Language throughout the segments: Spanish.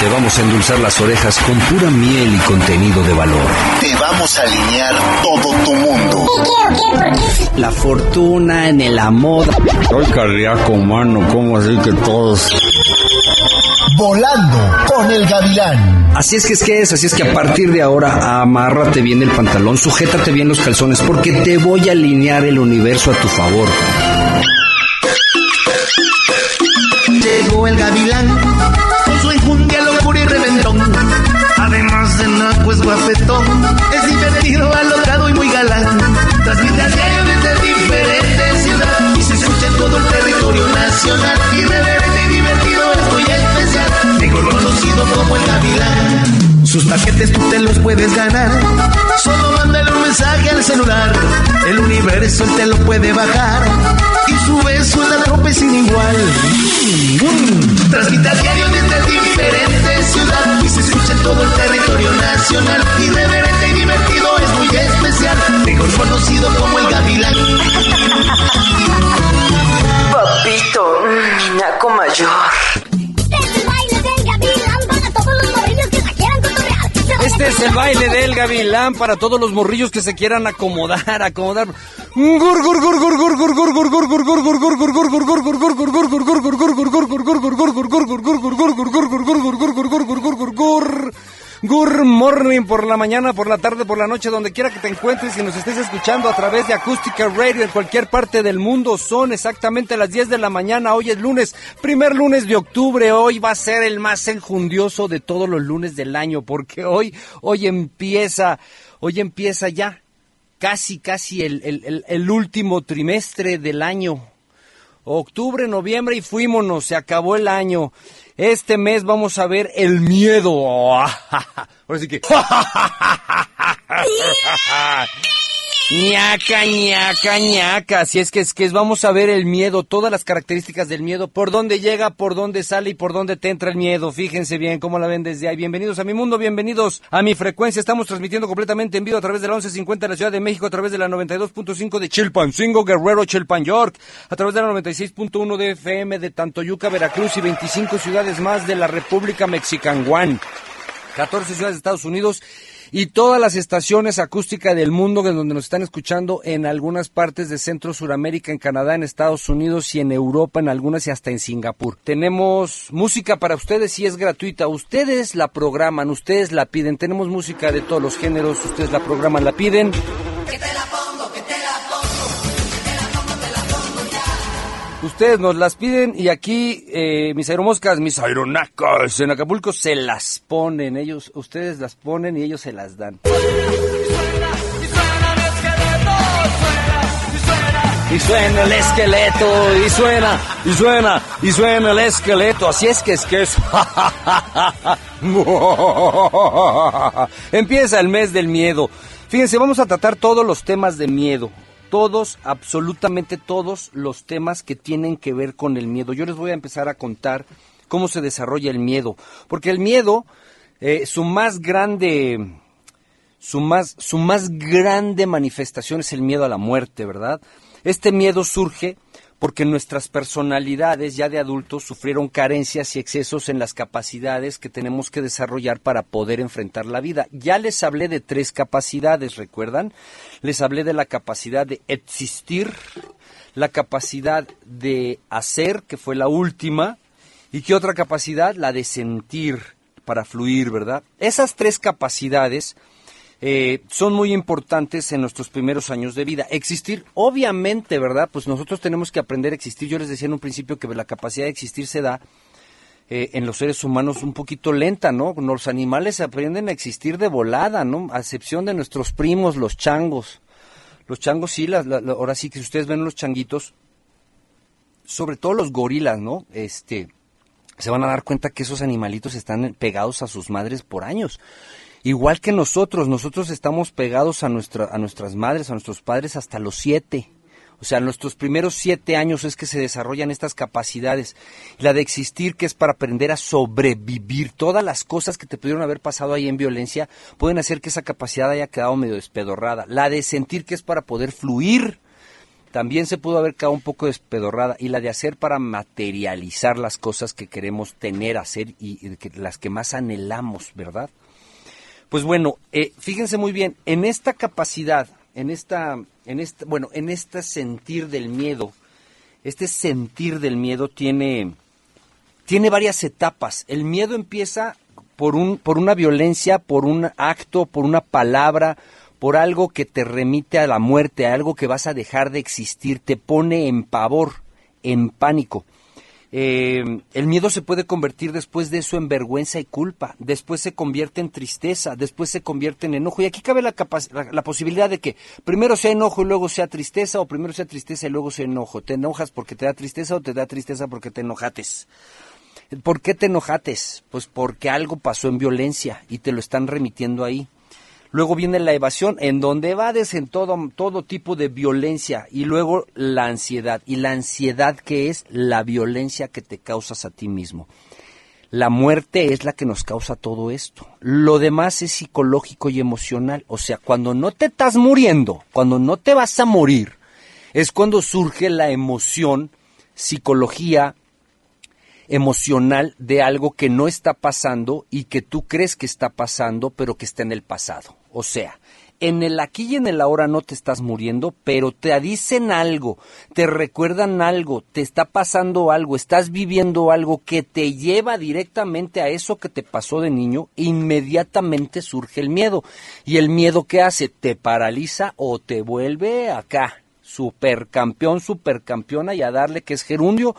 Te vamos a endulzar las orejas con pura miel y contenido de valor. Te vamos a alinear todo tu mundo. La fortuna en el amor. Soy cardíaco humano, ¿cómo así que todos? Volando con el gavilán. Así es que es que es, así es que a partir de ahora amárrate bien el pantalón, sujétate bien los calzones, porque te voy a alinear el universo a tu favor. Llegó el gavilán con su enjundia, es es divertido, alocado y muy galán. Transmite diario desde diferentes ciudades y se escucha en todo el territorio nacional. Irreverente y divertido, es muy especial, mejor conocido como el gavilán. Sus paquetes tú te los puedes ganar. Solo mándale un mensaje al celular. El universo te lo puede bajar. Su beso es la tropa sin igual. Mm. Transmite a diario desde diferentes ciudades. Y se escucha en todo el territorio nacional. Irreverente y divertido es muy especial. Mejor conocido como el gavilán. Papito, mi naco mayor. Este es el baile del gavilán para todos los morrillos que se quieran acomodar, acomodar. Good morning por la mañana, por la tarde, por la noche, donde quiera que te encuentres y nos estés escuchando a través de Acústica Radio en cualquier parte del mundo. Son exactamente las 10 de la mañana. Hoy es lunes, primer lunes de octubre. Hoy va a ser el más enjundioso de todos los lunes del año, porque hoy, hoy empieza, hoy empieza ya casi, casi el, el, último trimestre del año. Octubre, noviembre y fuímonos, se acabó el año. Este mes vamos a ver el miedo. Ahora sí que. ñaca, ñaca, ñaca. Así es que es que vamos a ver el miedo, todas las características del miedo, por dónde llega, por dónde sale y por dónde te entra el miedo. Fíjense bien cómo la ven desde ahí. Bienvenidos a mi mundo, bienvenidos a mi frecuencia. Estamos transmitiendo completamente en vivo a través de la 1150 de la Ciudad de México, a través de la 92.5 de Chilpancingo, Guerrero, Chilpan, York, a través de la 96.1 de FM de Tantoyuca, Veracruz y 25 ciudades más de la República Mexicanguán. 14 ciudades de Estados Unidos y todas las estaciones acústicas del mundo en donde nos están escuchando en algunas partes de Centro Suramérica, en Canadá, en Estados Unidos y en Europa, en algunas y hasta en Singapur. Tenemos música para ustedes y es gratuita. Ustedes la programan, ustedes la piden. Tenemos música de todos los géneros, ustedes la programan, la piden. Ustedes nos las piden y aquí eh, mis aeromoscas, mis aeronacos en Acapulco se las ponen. Ellos, ustedes las ponen y ellos se las dan. Y suena el esqueleto, y suena, y suena, y suena el esqueleto. Así es que es que es. Empieza el mes del miedo. Fíjense, vamos a tratar todos los temas de miedo todos, absolutamente todos los temas que tienen que ver con el miedo. Yo les voy a empezar a contar cómo se desarrolla el miedo, porque el miedo, eh, su más grande, su más, su más grande manifestación es el miedo a la muerte, ¿verdad? Este miedo surge porque nuestras personalidades ya de adultos sufrieron carencias y excesos en las capacidades que tenemos que desarrollar para poder enfrentar la vida. Ya les hablé de tres capacidades, ¿recuerdan? Les hablé de la capacidad de existir, la capacidad de hacer, que fue la última, y qué otra capacidad, la de sentir para fluir, ¿verdad? Esas tres capacidades eh, son muy importantes en nuestros primeros años de vida. Existir, obviamente, ¿verdad? Pues nosotros tenemos que aprender a existir. Yo les decía en un principio que la capacidad de existir se da eh, en los seres humanos un poquito lenta, ¿no? Los animales aprenden a existir de volada, ¿no? A excepción de nuestros primos, los changos. Los changos sí, la, la, ahora sí que si ustedes ven los changuitos, sobre todo los gorilas, ¿no? Este, se van a dar cuenta que esos animalitos están pegados a sus madres por años igual que nosotros, nosotros estamos pegados a, nuestra, a nuestras madres, a nuestros padres hasta los siete. O sea, nuestros primeros siete años es que se desarrollan estas capacidades. La de existir, que es para aprender a sobrevivir. Todas las cosas que te pudieron haber pasado ahí en violencia pueden hacer que esa capacidad haya quedado medio despedorrada. La de sentir, que es para poder fluir también se pudo haber quedado un poco despedorrada y la de hacer para materializar las cosas que queremos tener, hacer y, que, las que más anhelamos, ¿verdad? Pues bueno, eh, fíjense muy bien, en esta capacidad, en esta, en esta, bueno, en este sentir del miedo, este sentir del miedo tiene, tiene varias etapas. El miedo empieza por un, por una violencia, por un acto, por una palabra, por algo que te remite a la muerte, a algo que vas a dejar de existir, te pone en pavor, en pánico. Eh, el miedo se puede convertir después de eso en vergüenza y culpa, después se convierte en tristeza, después se convierte en enojo. Y aquí cabe la, la, la, posibilidad de que primero sea enojo y luego sea tristeza, o primero sea tristeza y luego sea enojo. ¿Te enojas porque te da tristeza o te da tristeza porque te enojates? ¿Por qué te enojates? Pues porque algo pasó en violencia y te lo están remitiendo ahí. Luego viene la evasión, en donde evades en todo, todo tipo de violencia. Y luego la ansiedad. Y la ansiedad que es la violencia que te causas a ti mismo. La muerte es la que nos causa todo esto. Lo demás es psicológico y emocional. O sea, cuando no te estás muriendo, cuando no te vas a morir, es cuando surge la emoción, psicología, emocional de algo que no está pasando y que tú crees que está pasando, pero que está en el pasado. O sea, en el aquí y en el ahora no te estás muriendo, pero te dicen algo, te recuerdan algo, te está pasando algo, estás viviendo algo que te lleva directamente a eso que te pasó de niño, inmediatamente surge el miedo. Y el miedo que hace, te paraliza o te vuelve acá, supercampeón, supercampeona y a darle que es gerundio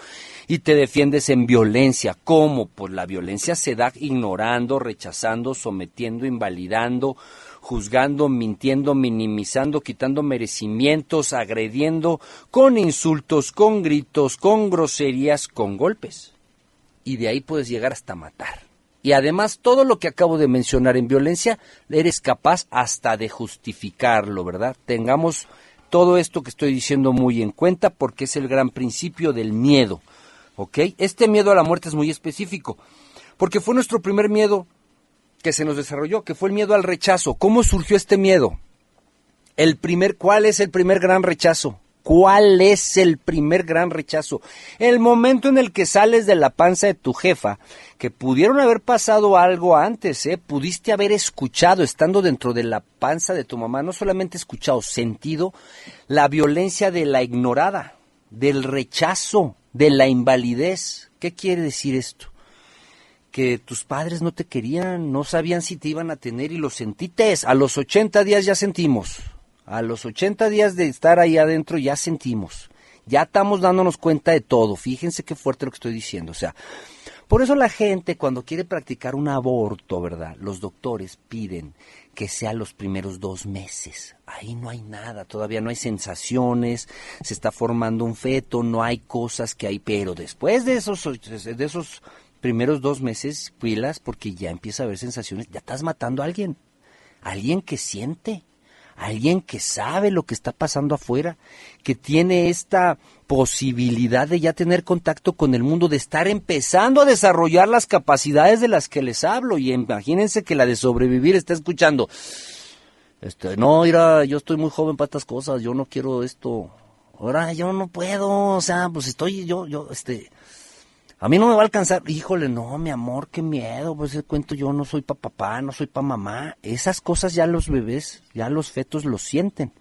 y te defiendes en violencia. ¿Cómo? Pues la violencia se da ignorando, rechazando, sometiendo, invalidando, juzgando, mintiendo, minimizando, quitando merecimientos, agrediendo, con insultos, con gritos, con groserías, con golpes. Y de ahí puedes llegar hasta matar. Y además todo lo que acabo de mencionar en violencia, eres capaz hasta de justificarlo, ¿verdad? Tengamos todo esto que estoy diciendo muy en cuenta porque es el gran principio del miedo. ¿Ok? Este miedo a la muerte es muy específico porque fue nuestro primer miedo que se nos desarrolló, que fue el miedo al rechazo. ¿Cómo surgió este miedo? El primer, ¿cuál es el primer gran rechazo? ¿Cuál es el primer gran rechazo? El momento en el que sales de la panza de tu jefa, que pudieron haber pasado algo antes, ¿eh? Pudiste haber escuchado, estando dentro de la panza de tu mamá, no solamente escuchado, sentido la violencia de la ignorada, del rechazo, de la invalidez. ¿Qué quiere decir esto? Que tus padres no te querían, no sabían si te iban a tener y lo sentites. A los 80 días ya sentimos. A los 80 días de estar ahí adentro ya sentimos. Ya estamos dándonos cuenta de todo. Fíjense qué fuerte lo que estoy diciendo. O sea, por eso la gente cuando quiere practicar un aborto, ¿verdad? Los doctores piden que sea los primeros dos meses. Ahí no hay nada, todavía no hay sensaciones, se está formando un feto, no hay cosas que hay, pero después de esos, de esos primeros dos meses, pilas, porque ya empieza a haber sensaciones, ya estás matando a alguien, alguien que siente, alguien que sabe lo que está pasando afuera, que tiene esta posibilidad de ya tener contacto con el mundo, de estar empezando a desarrollar las capacidades de las que les hablo. Y imagínense que la de sobrevivir está escuchando. Este, no, mira, yo estoy muy joven para estas cosas, yo no quiero esto. Ahora yo no puedo, o sea, pues estoy yo, yo, este, a mí no me va a alcanzar. Híjole, no, mi amor, qué miedo. Pues ese cuento yo no soy pa papá, no soy pa mamá. Esas cosas ya los bebés, ya los fetos lo sienten.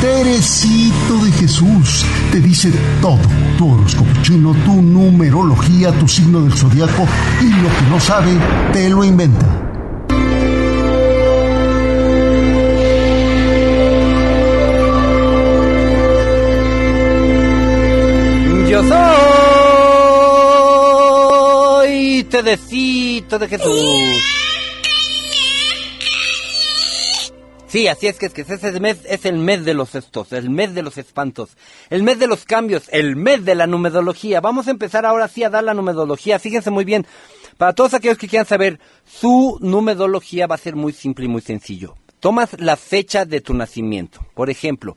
Teresito de Jesús te dice todo. Tu horóscopo chino, tu numerología, tu signo del zodiaco y lo que no sabe, te lo inventa. Tedecito de Jesús. Sí, así es que es que ese mes es el mes de los estos, el mes de los espantos, el mes de los cambios, el mes de la numerología. Vamos a empezar ahora sí a dar la numerología. Fíjense muy bien, para todos aquellos que quieran saber, su numerología va a ser muy simple y muy sencillo. Tomas la fecha de tu nacimiento. Por ejemplo,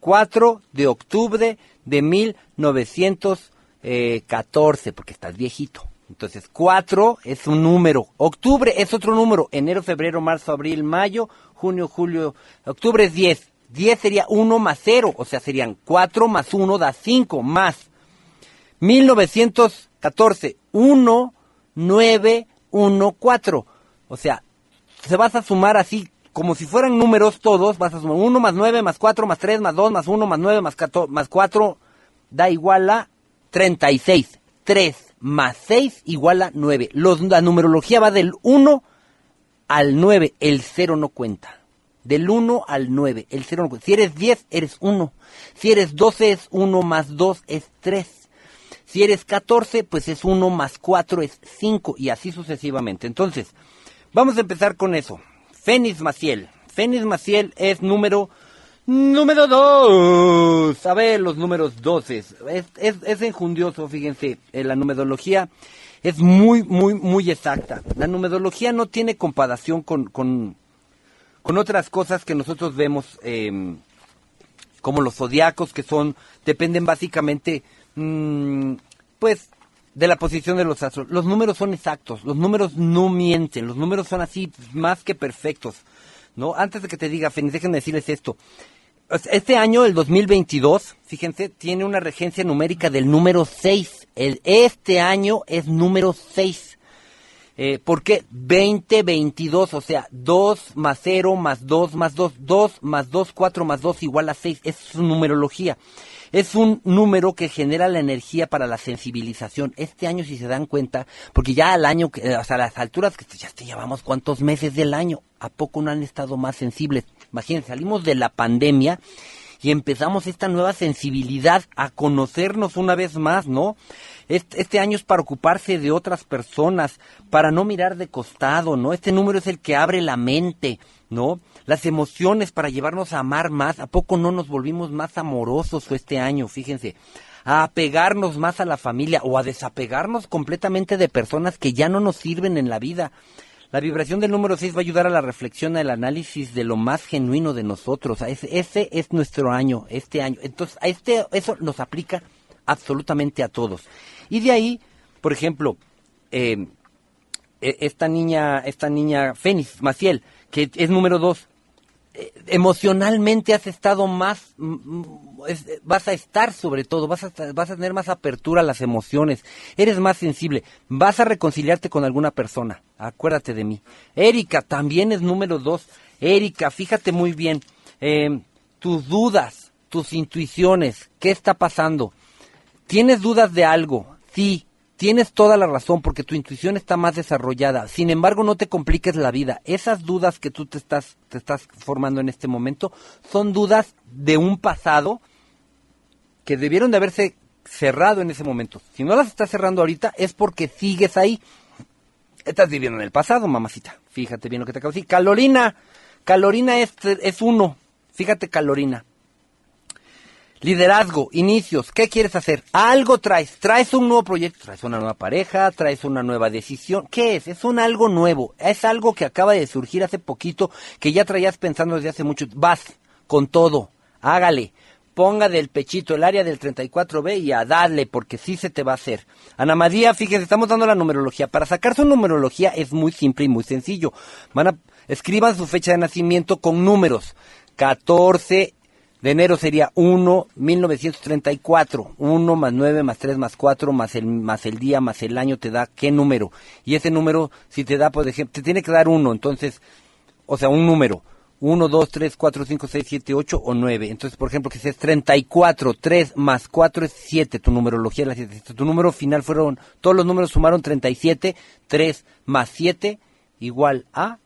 4 de octubre de 1914, porque estás viejito. Entonces, 4 es un número, octubre es otro número, enero, febrero, marzo, abril, mayo, junio, julio, octubre es 10. 10 sería 1 más 0, o sea, serían 4 más 1 da 5, más 1914, 1, 9, 1, 4. O sea, se vas a sumar así, como si fueran números todos, vas a sumar 1 más 9, más 4, más 3, más 2, más 1, más 9, más, 14, más 4, da igual a 36. 3 más 6 igual a 9. Los, la numerología va del 1 al 9, el 0 no cuenta. Del 1 al 9, el 0 no cuenta. Si eres 10, eres 1. Si eres 12, es 1 más 2, es 3. Si eres 14, pues es 1 más 4 es 5 y así sucesivamente. Entonces, vamos a empezar con eso. Fénix Maciel. Fénix Maciel es número número 2. A ver, los números 12. Es, es, es enjundioso, fíjense, en la numerología es muy, muy, muy exacta. La numerología no tiene comparación con, con, con otras cosas que nosotros vemos, eh, como los zodiacos, que son, dependen básicamente Mm, pues de la posición de los astros. Los números son exactos, los números no mienten, los números son así más que perfectos. ¿no? Antes de que te diga, Fénix, déjenme decirles esto. Este año, el 2022, fíjense, tiene una regencia numérica del número 6. El, este año es número 6. Eh, ¿Por qué? 2022, o sea, 2 más 0 más 2 más 2, 2 más 2, 4 más 2 igual a 6. Es su numerología es un número que genera la energía para la sensibilización. Este año, si se dan cuenta, porque ya al año, o sea, a las alturas que ya llevamos cuántos meses del año, ¿a poco no han estado más sensibles? Imagínense, salimos de la pandemia y empezamos esta nueva sensibilidad a conocernos una vez más, ¿no? Este, este, año es para ocuparse de otras personas, para no mirar de costado, ¿no? Este número es el que abre la mente, ¿no? las emociones para llevarnos a amar más. ¿A poco no nos volvimos más amorosos este año? Fíjense, a apegarnos más a la familia o a desapegarnos completamente de personas que ya no nos sirven en la vida. La vibración del número 6 va a ayudar a la reflexión, al análisis de lo más genuino de nosotros. Ese, es nuestro año, este año. Entonces, a este, eso nos aplica absolutamente a todos. Y de ahí, por ejemplo, eh, e, esta niña, esta niña Fénix Maciel, que es número 2, emocionalmente has estado más, vas a estar sobre todo, vas a, vas a tener más apertura a las emociones, eres más sensible, vas a reconciliarte con alguna persona, acuérdate de mí. Erika también es número dos. Erika, fíjate muy bien, em, tus dudas, tus intuiciones, ¿qué está pasando? ¿Tienes dudas de algo? Sí, Tienes toda la razón porque tu intuición está más desarrollada. Sin embargo, no te compliques la vida. Esas dudas que tú te estás, te estás formando en este momento son dudas de un pasado que debieron de haberse cerrado en ese momento. Si no las estás cerrando ahorita es porque sigues ahí. Estás viviendo en el pasado, mamacita. Fíjate bien lo que te acabo de decir. Calorina. Calorina es, es uno. Fíjate, Calorina. Liderazgo, inicios, ¿qué quieres hacer? Algo traes, traes un nuevo proyecto, traes una nueva pareja, traes una nueva decisión. ¿Qué es? Es un algo nuevo, es algo que acaba de surgir hace poquito, que ya traías pensando desde hace mucho. Vas con todo, hágale, ponga del pechito el área del 34B y a darle, porque sí se te va a hacer. Ana María, fíjese, estamos dando la numerología. Para sacar su numerología es muy simple y muy sencillo. Van a, escriban su fecha de nacimiento con números. 14 de enero sería 1, 1934. 1 más 9 más 3 más 4 más el, más el día más el año te da qué número. Y ese número, si te da, por ejemplo, te tiene que dar 1. Entonces, o sea, un número. 1, 2, 3, 4, 5, 6, 7, 8 o 9. Entonces, por ejemplo, que si es 34, 3 más 4 es 7. Tu numerología es la 7. Tu número final fueron, todos los números sumaron 37. 3 más 7 igual a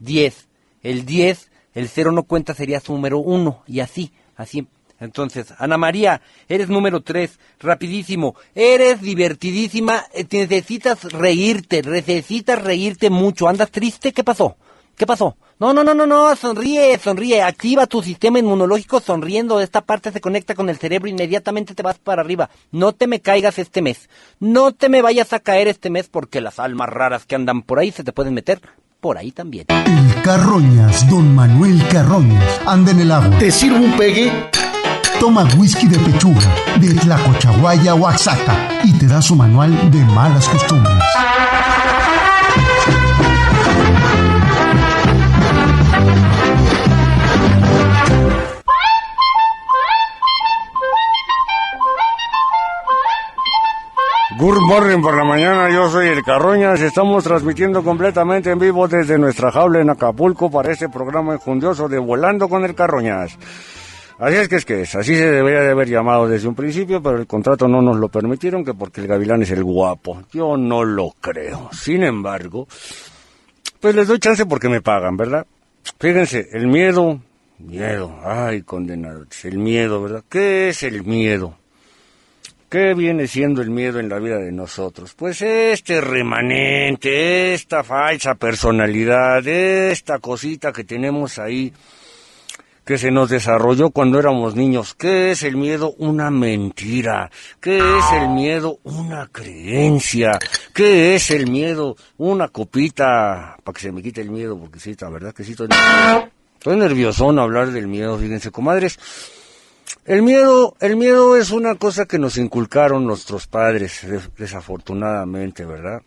10. El 10 el cero no cuenta, sería su número uno, y así, así. Entonces, Ana María, eres número tres, rapidísimo, eres divertidísima, eh, necesitas reírte, necesitas reírte mucho, andas triste, ¿qué pasó? ¿Qué pasó? No, no, no, no, no, sonríe, sonríe, activa tu sistema inmunológico sonriendo, esta parte se conecta con el cerebro, inmediatamente te vas para arriba. No te me caigas este mes, no te me vayas a caer este mes porque las almas raras que andan por ahí se te pueden meter por ahí también. El Carroñas, don Manuel Carroñas, anda en el agua. ¿Te sirvo un pegue? Toma whisky de pechuga, de Tlacochahuaya, Oaxaca, y te da su manual de malas costumbres. Good morning por la mañana, yo soy el Carroñas, estamos transmitiendo completamente en vivo desde nuestra jaula en Acapulco para este programa enjundioso de Volando con el Carroñas. Así es que es que es, así se debería de haber llamado desde un principio, pero el contrato no nos lo permitieron, que porque el gavilán es el guapo. Yo no lo creo. Sin embargo, pues les doy chance porque me pagan, ¿verdad? Fíjense, el miedo, miedo, ay condenados, el miedo, ¿verdad? ¿Qué es el miedo? ¿Qué viene siendo el miedo en la vida de nosotros? Pues este remanente, esta falsa personalidad, esta cosita que tenemos ahí, que se nos desarrolló cuando éramos niños. ¿Qué es el miedo? Una mentira. ¿Qué es el miedo? Una creencia. ¿Qué es el miedo? Una copita, para que se me quite el miedo, porque sí, la verdad que sí estoy, estoy nerviosón hablar del miedo, fíjense, comadres. El miedo, el miedo es una cosa que nos inculcaron nuestros padres, desafortunadamente, ¿verdad?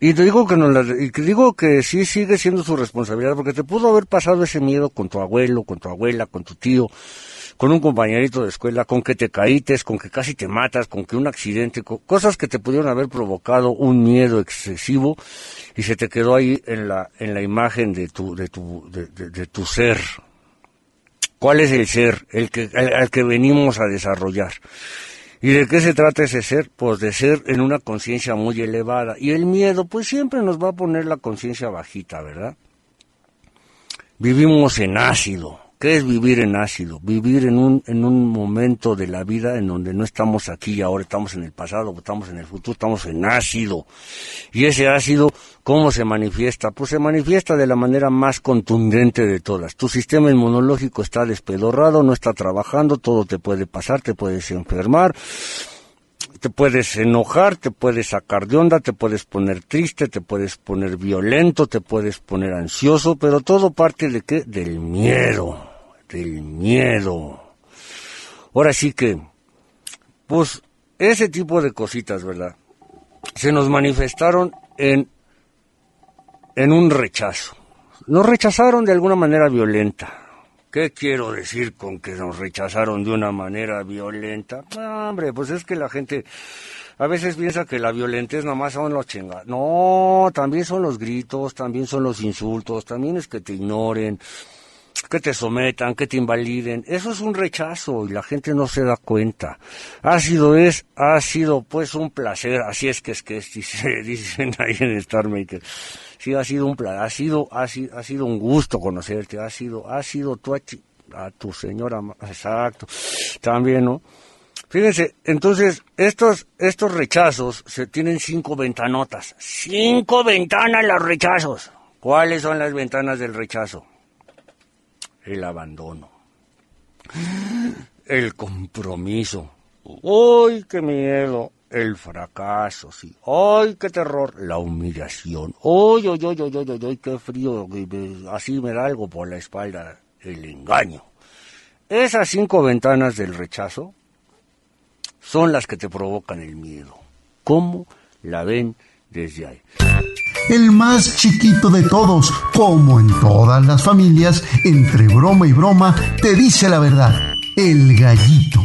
Y te digo que no y digo que sí sigue siendo su responsabilidad, porque te pudo haber pasado ese miedo con tu abuelo, con tu abuela, con tu tío, con un compañerito de escuela, con que te caítes, con que casi te matas, con que un accidente, cosas que te pudieron haber provocado un miedo excesivo y se te quedó ahí en la, en la imagen de tu, de tu, de tu ser, ¿Cuál es el ser? El que, al que venimos a desarrollar. ¿Y de qué se trata ese ser? Pues de ser en una conciencia muy elevada. Y el miedo, pues siempre nos va a poner la conciencia bajita, ¿verdad? Vivimos en ácido. ¿Qué es vivir en ácido? Vivir en un, en un momento de la vida en donde no estamos aquí y ahora estamos en el pasado, estamos en el futuro, estamos en ácido. Y ese ácido, ¿cómo se manifiesta? Pues se manifiesta de la manera más contundente de todas. Tu sistema inmunológico está despedorrado, no está trabajando, todo te puede pasar, te puedes enfermar, te puedes enojar, te puedes sacar de onda, te puedes poner triste, te puedes poner violento, te puedes poner ansioso, pero todo parte de qué? Del miedo, del miedo. Ahora sí que, pues, ese tipo de cositas, ¿verdad? Se nos manifestaron en, en un rechazo. Nos rechazaron de alguna manera violenta ¿Qué quiero decir con que nos rechazaron de una manera violenta? hombre, pues es que la gente a veces piensa que la violentez nada más son los chingados. No, también son los gritos, también son los insultos, también es que te ignoren, que te sometan, que te invaliden. Eso es un rechazo y la gente no se da cuenta. Ha sido es, ha sido pues un placer, así es que es que es, dicen ahí en Star Maker sí ha sido un ha sido, ha sido, ha sido un gusto conocerte, ha sido, ha sido tu, a tu señora, exacto, también, ¿no? Fíjense, entonces, estos, estos rechazos se tienen cinco ventanotas. Cinco ventanas los rechazos. ¿Cuáles son las ventanas del rechazo? El abandono. El compromiso. ¡Uy, qué miedo! el fracaso, sí. ¡Ay, qué terror! La humillación. ¡Ay, ay, ay, ay, ay, ay, qué frío! Así me da algo por la espalda. El engaño. Esas cinco ventanas del rechazo son las que te provocan el miedo. ¿Cómo la ven desde ahí? El más chiquito de todos, como en todas las familias, entre broma y broma, te dice la verdad. El gallito.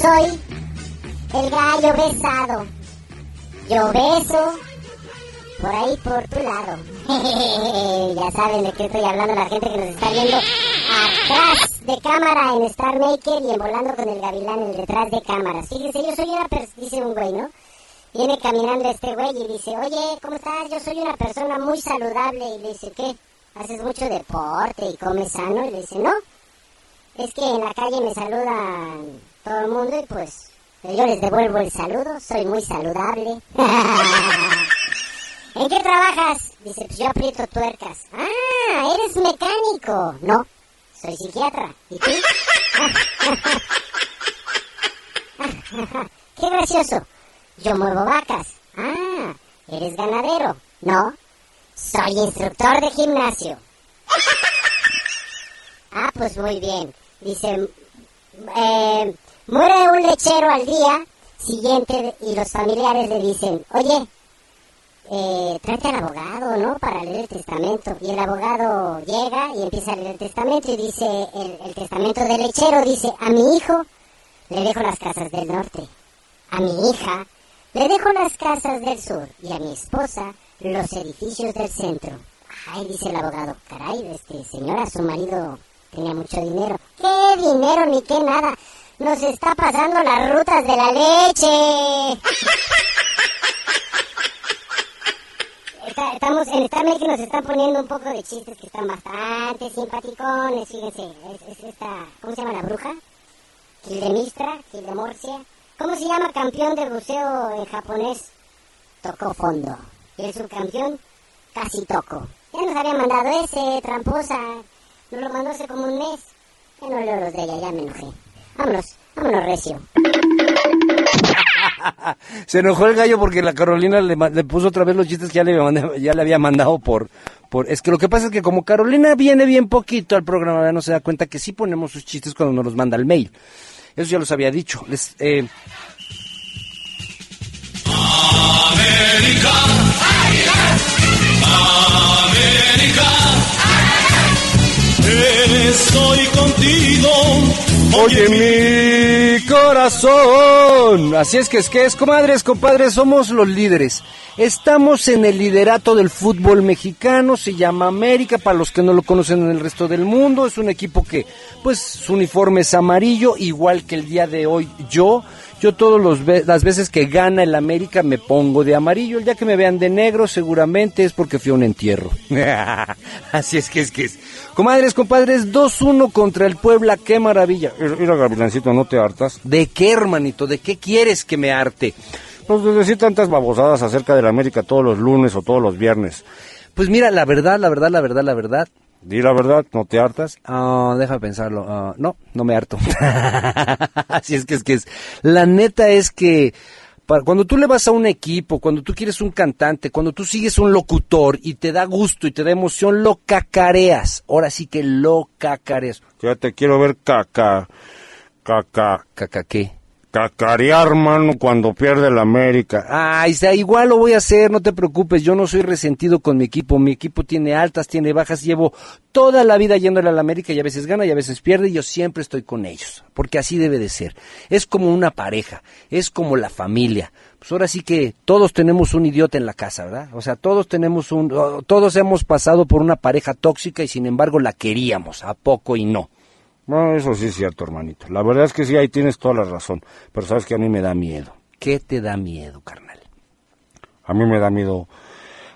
soy el gallo besado. Yo beso por ahí por tu lado. ya saben de qué estoy hablando la gente que nos está viendo atrás de cámara en Star Maker y en Volando con el Gavilán en detrás de cámara. Fíjense, yo soy una persona, dice un güey, ¿no? Viene caminando este güey y dice, oye, ¿cómo estás? Yo soy una persona muy saludable. Y le dice, ¿qué? ¿Haces mucho deporte y comes sano? Y le dice, no. Es que en la calle me saludan todo el mundo y pues yo les devuelvo el saludo, soy muy saludable. ¿En qué trabajas? Dice, pues yo aprieto tuercas. Ah, eres mecánico. No, soy psiquiatra. ¿Y tú? qué gracioso. Yo muevo vacas. Ah, eres ganadero. No, soy instructor de gimnasio. Ah, pues muy bien. Dice, eh, Muere un lechero al día siguiente y los familiares le dicen, oye, eh, tráete al abogado, ¿no? Para leer el testamento. Y el abogado llega y empieza a leer el testamento y dice, el, el testamento del lechero dice, a mi hijo le dejo las casas del norte, a mi hija le dejo las casas del sur y a mi esposa los edificios del centro. Ay, dice el abogado, caray, este señora, su marido tenía mucho dinero. ¿Qué dinero ni qué nada? Nos está pasando las rutas de la leche. Está- estamos en Star México nos están poniendo un poco de chistes que están bastante simpaticones, fíjense. Es, es esta, ¿cómo se llama la bruja? Kildemistra, Kildemorcia. ¿Cómo se llama campeón de buceo en japonés? Tocó fondo. Y el subcampeón, casi toco. Ya nos había mandado ese, tramposa. Nos lo mandó hace como un mes. Ya no leo los de ella, ya me enojé. Vámonos, vámonos recio. Se enojó el gallo porque la Carolina le, puso otra vez los chistes que ya le, había mandado por. Es que lo que pasa es que como Carolina viene bien poquito al programa, ya no se da cuenta que sí ponemos sus chistes cuando nos los manda el mail. Eso ya los había dicho. Eh, Estoy contigo. Oye mi corazón. Así es que es que es, comadres, compadres, somos los líderes. Estamos en el liderato del fútbol mexicano, se llama América, para los que no lo conocen en el resto del mundo, es un equipo que, pues, su uniforme es amarillo, igual que el día de hoy yo. Yo todas los ve- las veces que gana el América me pongo de amarillo. El día que me vean de negro seguramente es porque fui a un entierro. Así es que es que es. Comadres, compadres, 2-1 contra el Puebla. ¡Qué maravilla! Mira, Gavilancito, no te hartas. ¿De qué, hermanito? ¿De qué quieres que me arte? Pues de decir tantas babosadas acerca de la América todos los lunes o todos los viernes. Pues mira, la verdad, la verdad, la verdad, la verdad. Di la verdad, no te hartas. Ah, déjame pensarlo. Ah, no, no me harto. Así es que es que es. La neta es que para- cuando tú le vas a un equipo, cuando tú quieres un cantante, cuando tú sigues un locutor y te da gusto y te da emoción, lo cacareas. Ahora sí que lo cacareas. Ya te quiero ver caca, caca, ¿Caca qué? Cacarear, mano, cuando pierde la América. Ay, sea, igual lo voy a hacer, no te preocupes, yo no soy resentido con mi equipo, mi equipo tiene altas, tiene bajas, llevo toda la vida yéndole a la América y a veces gana y a veces pierde y yo siempre estoy con ellos, porque así debe de ser. Es como una pareja, es como la familia. Pues ahora sí que todos tenemos un idiota en la casa, ¿verdad? O sea, todos tenemos un, todos hemos pasado por una pareja tóxica y sin embargo la queríamos, a poco y no. No, eso sí es cierto, hermanito. La verdad es que sí, ahí tienes toda la razón. Pero sabes que a mí me da miedo. ¿Qué te da miedo, carnal? A mí me da miedo.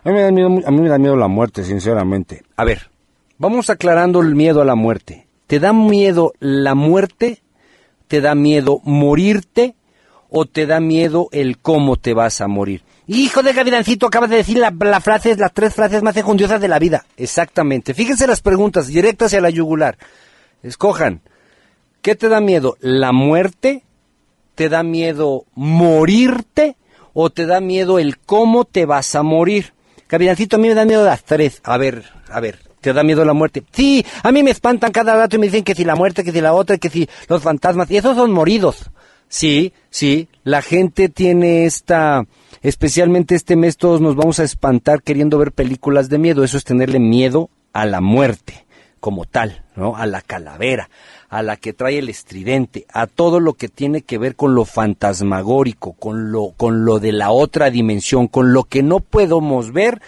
A mí me da miedo, a mí me da miedo la muerte, sinceramente. A ver, vamos aclarando el miedo a la muerte. ¿Te da miedo la muerte? ¿Te da miedo morirte? ¿O te da miedo el cómo te vas a morir? Hijo de Gavilancito, acabas de decir la, las tres frases más enjundiosas de la vida. Exactamente. Fíjense las preguntas directas hacia la yugular. Escojan. ¿Qué te da miedo? ¿La muerte? ¿Te da miedo morirte? ¿O te da miedo el cómo te vas a morir? Gavilancito, a mí me da miedo las tres. A ver, a ver, ¿te da miedo la muerte? Sí, a mí me espantan cada rato y me dicen que si la muerte, que si la otra, que si los fantasmas. Y esos son moridos. Sí, sí, la gente tiene esta, especialmente este mes todos nos vamos a espantar queriendo ver películas de miedo. Eso es tenerle miedo a la muerte como tal, ¿no? A la calavera, a la que trae el estridente, a todo lo que tiene que ver con lo fantasmagórico, con lo, con lo de la otra dimensión, con lo que no podemos ver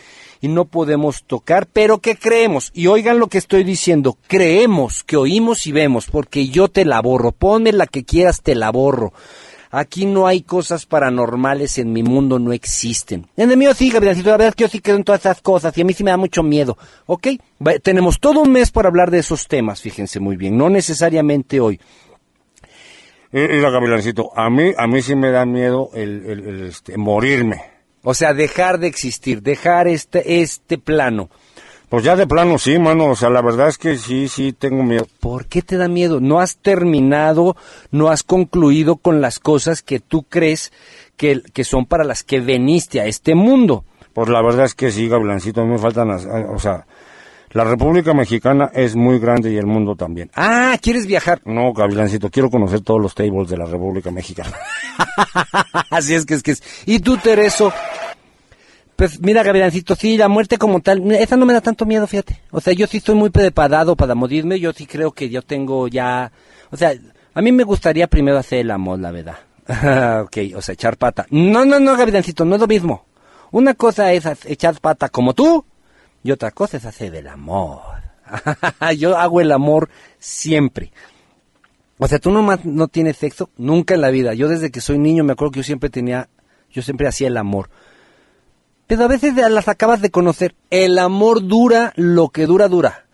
y no podemos tocar, pero que creemos. Y oigan lo que estoy diciendo, creemos que oímos y vemos, porque yo te la borro, ponme la que quieras, te la borro. Aquí no hay cosas paranormales en mi mundo, no existen. En el mío sí, Gabrielcito, la verdad es que yo sí creo en todas esas cosas y a mí sí me da mucho miedo. ¿Ok? Va- Tenemos todo un mes para hablar de esos temas, fíjense muy bien, no necesariamente hoy. Y, y la Gavilancito, a mí, a mí sí me da miedo el, el- el, este, morirme. O sea, dejar de existir, dejar este, este plano. Pues ya de plano sí, mano. O sea, la verdad es que sí, sí tengo miedo. ¿Por qué te da miedo? No has terminado, no has concluido con las cosas que tú crees que, que son para las que veniste a este mundo. Pues la verdad es que sí, mí me faltan las... O sea, la República Mexicana es muy grande y el mundo también. Ah, ¿quieres viajar? No, Gavilancito, quiero conocer todos los tables de la República Mexicana. Así es que es que es. ¿Y tú, Tereso? Pues mira, Gavilancito, sí, la muerte como tal, esa no me da tanto miedo, fíjate. O sea, yo sí estoy muy preparado para morirme, yo sí creo que yo tengo ya... O sea, a mí me gustaría primero hacer el amor, la verdad. ok, o sea, echar pata. No, no, no, Gavilancito, no es lo mismo. Una cosa es ha- echar pata como tú y otra cosa es hacer el amor. yo hago el amor siempre. O sea, tú nomás no tienes sexo nunca en la vida. Yo desde que soy niño me acuerdo que yo siempre tenía, yo siempre hacía el amor. A veces las acabas de conocer. El amor dura lo que dura, dura.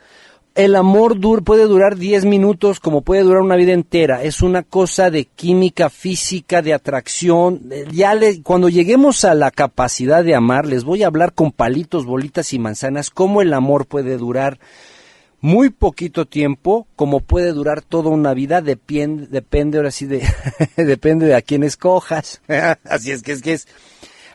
El amor dur- puede durar 10 minutos como puede durar una vida entera. Es una cosa de química, física, de atracción. Eh, Ya cuando lleguemos a la capacidad de amar, les voy a hablar con palitos, bolitas y manzanas cómo el amor puede durar muy poquito tiempo, como puede durar toda una vida, depende, depende ahora sí de, depende de a quién escojas. Así es que es que es.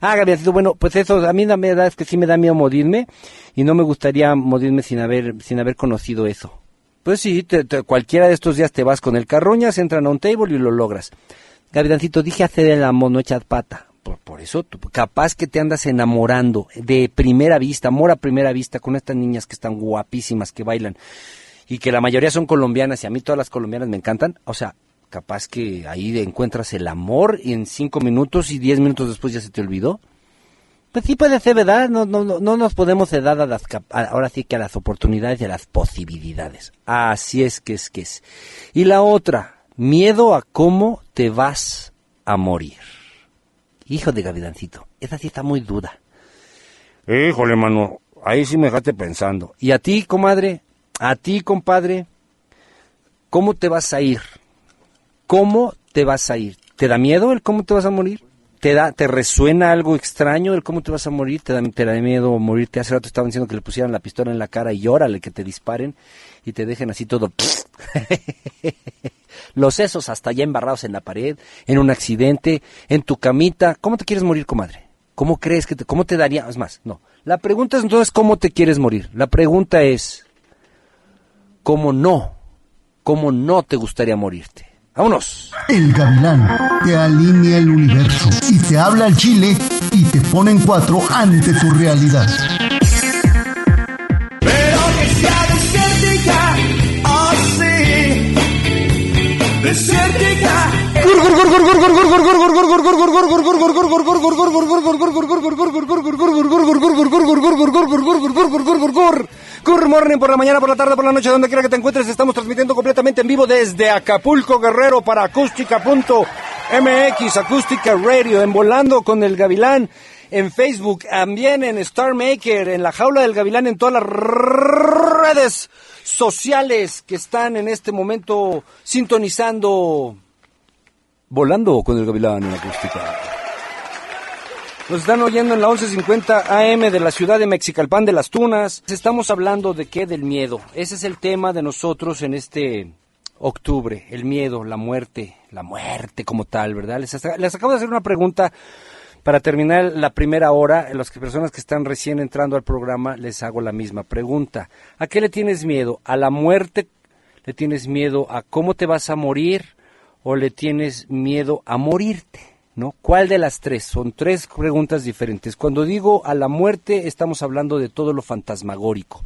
Ah, Gabrielcito, bueno, pues eso, a mí la verdad es que sí me da miedo morirme y no me gustaría morirme sin haber, sin haber conocido eso. Pues sí, te- cualquiera de estos días te vas con el carroñas, entran a un table y lo logras. Gabrielcito, dije hacer el amor, no echar pata. Por, por eso, tú- capaz que te andas enamorando de primera vista, amor a primera vista, con estas niñas que están guapísimas, que bailan, y que la mayoría son colombianas, y a mí todas las colombianas me encantan. O sea, capaz que ahí encuentras el amor y en cinco minutos y diez minutos después ya se te olvidó. Pues sí puede ser, ¿verdad? No, no, no, no nos podemos dar a las, a- ahora sí que a las oportunidades y a las posibilidades. Así es que es que es. Y la otra, miedo a cómo te vas a morir. Hijo de Gavilancito, esa sí está muy dura. Híjole, mano, ahí sí me dejaste pensando. Y a ti, comadre, a ti, compadre, ¿cómo te vas a ir? ¿Cómo te vas a ir? ¿Te da miedo el cómo te vas a morir? ¿Te da, te resuena algo extraño el cómo te vas a morir? ¿Te da, te da miedo morirte? Hace rato estaban diciendo que le pusieran la pistola en la cara y llórale que te disparen y te dejen así todo. Los sesos hasta allá embarrados en la pared, en un accidente, en tu camita. ¿Cómo te quieres morir, comadre? ¿Cómo crees que te, cómo te daría? Es más, no. La pregunta es entonces cómo te quieres morir. La pregunta es cómo no, cómo no te gustaría morirte. Vámonos. El gavilán te alinea el universo y te habla al chile y te pone en cuatro ante tu realidad. Pero que sea desértica, oh sí, desértica. Good morning por la mañana, por la tarde, por la noche, donde quiera que te encuentres. Estamos transmitiendo completamente en vivo desde Acapulco, Guerrero, para acústica.mx, Acústica Radio, en Volando con el Gavilán, en Facebook, también en Star Maker, en la jaula del Gavilán, en todas las redes sociales que están en este momento sintonizando Volando con el Gavilán en Acústica. Nos están oyendo en la 1150 AM de la ciudad de Mexicalpan de las Tunas. Estamos hablando de qué? Del miedo. Ese es el tema de nosotros en este octubre. El miedo, la muerte, la muerte como tal, ¿verdad? Les, les acabo de hacer una pregunta para terminar la primera hora. Las personas que están recién entrando al programa les hago la misma pregunta. ¿A qué le tienes miedo? ¿A la muerte? ¿Le tienes miedo a cómo te vas a morir? ¿O le tienes miedo a morirte? ¿No? ¿Cuál de las tres? Son tres preguntas diferentes. Cuando digo a la muerte, estamos hablando de todo lo fantasmagórico,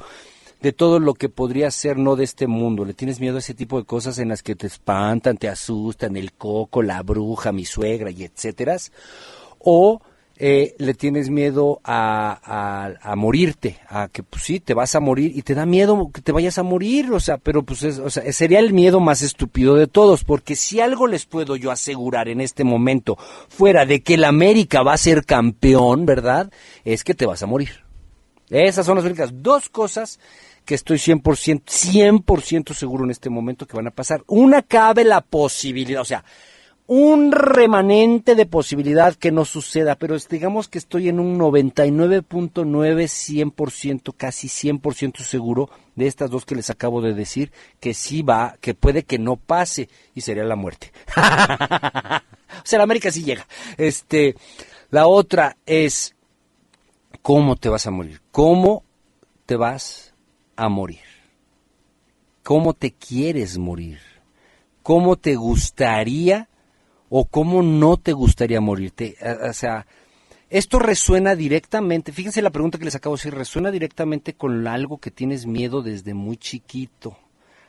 de todo lo que podría ser no de este mundo. ¿Le tienes miedo a ese tipo de cosas en las que te espantan, te asustan, el coco, la bruja, mi suegra y etcétera? ¿O eh, le tienes miedo a, a, morirte, a que pues sí, te vas a morir y te da miedo que te vayas a morir, o sea, pero pues es- o sea, sería el miedo más estúpido de todos, porque si algo les puedo yo asegurar en este momento, fuera de que el América va a ser campeón, ¿verdad? Es que te vas a morir. Esas son las únicas dos cosas que estoy 100%, 100% seguro en este momento que van a pasar. Una cabe la posibilidad, o sea, un remanente de posibilidad que no suceda, pero digamos que estoy en un 99.9, 100%, casi 100% seguro de estas dos que les acabo de decir, que sí va, que puede que no pase y sería la muerte. o sea, la América sí llega. Este, la otra es cómo te vas a morir, cómo te vas a morir, cómo te quieres morir, cómo te gustaría o cómo no te gustaría morirte. O sea, Esto resuena directamente, fíjense la pregunta que les acabo de decir, resuena directamente con algo que tienes miedo desde muy chiquito.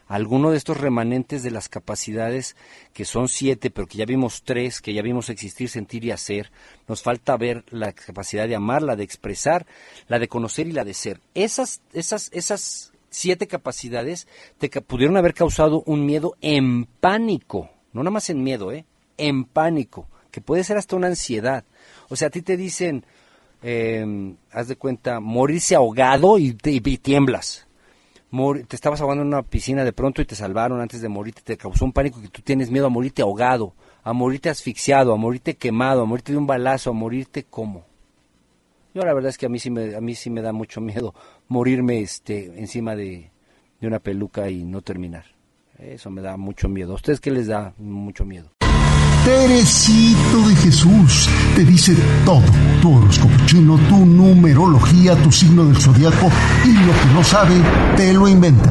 Alguno de estos remanentes de las capacidades, que son siete, pero que ya vimos tres, que ya vimos existir, sentir y hacer, nos falta ver la capacidad de amar, la de expresar, la de conocer y la de ser. Esas, esas, esas siete capacidades te pudieron haber causado un miedo en pánico, no nada más en miedo, ¿eh? En pánico, que puede ser hasta una ansiedad. O sea, a ti te dicen, eh, haz de cuenta, morirse ahogado y, te- y tiemblas. Te estabas ahogando en una piscina de pronto y te salvaron antes de morirte, te causó un pánico que tú tienes miedo a morirte ahogado, a morirte asfixiado, a morirte quemado, a morirte de un balazo, a morirte como. Yo la verdad es que a mí sí me, a mí sí me da mucho miedo morirme este, encima de, de una peluca y no terminar. Eso me da mucho miedo. ¿A ustedes qué les da mucho miedo? Teresito de Jesús te dice todo. Tu horóscopo chino, tu numerología, tu signo del zodiaco y lo que no sabe, te lo inventa.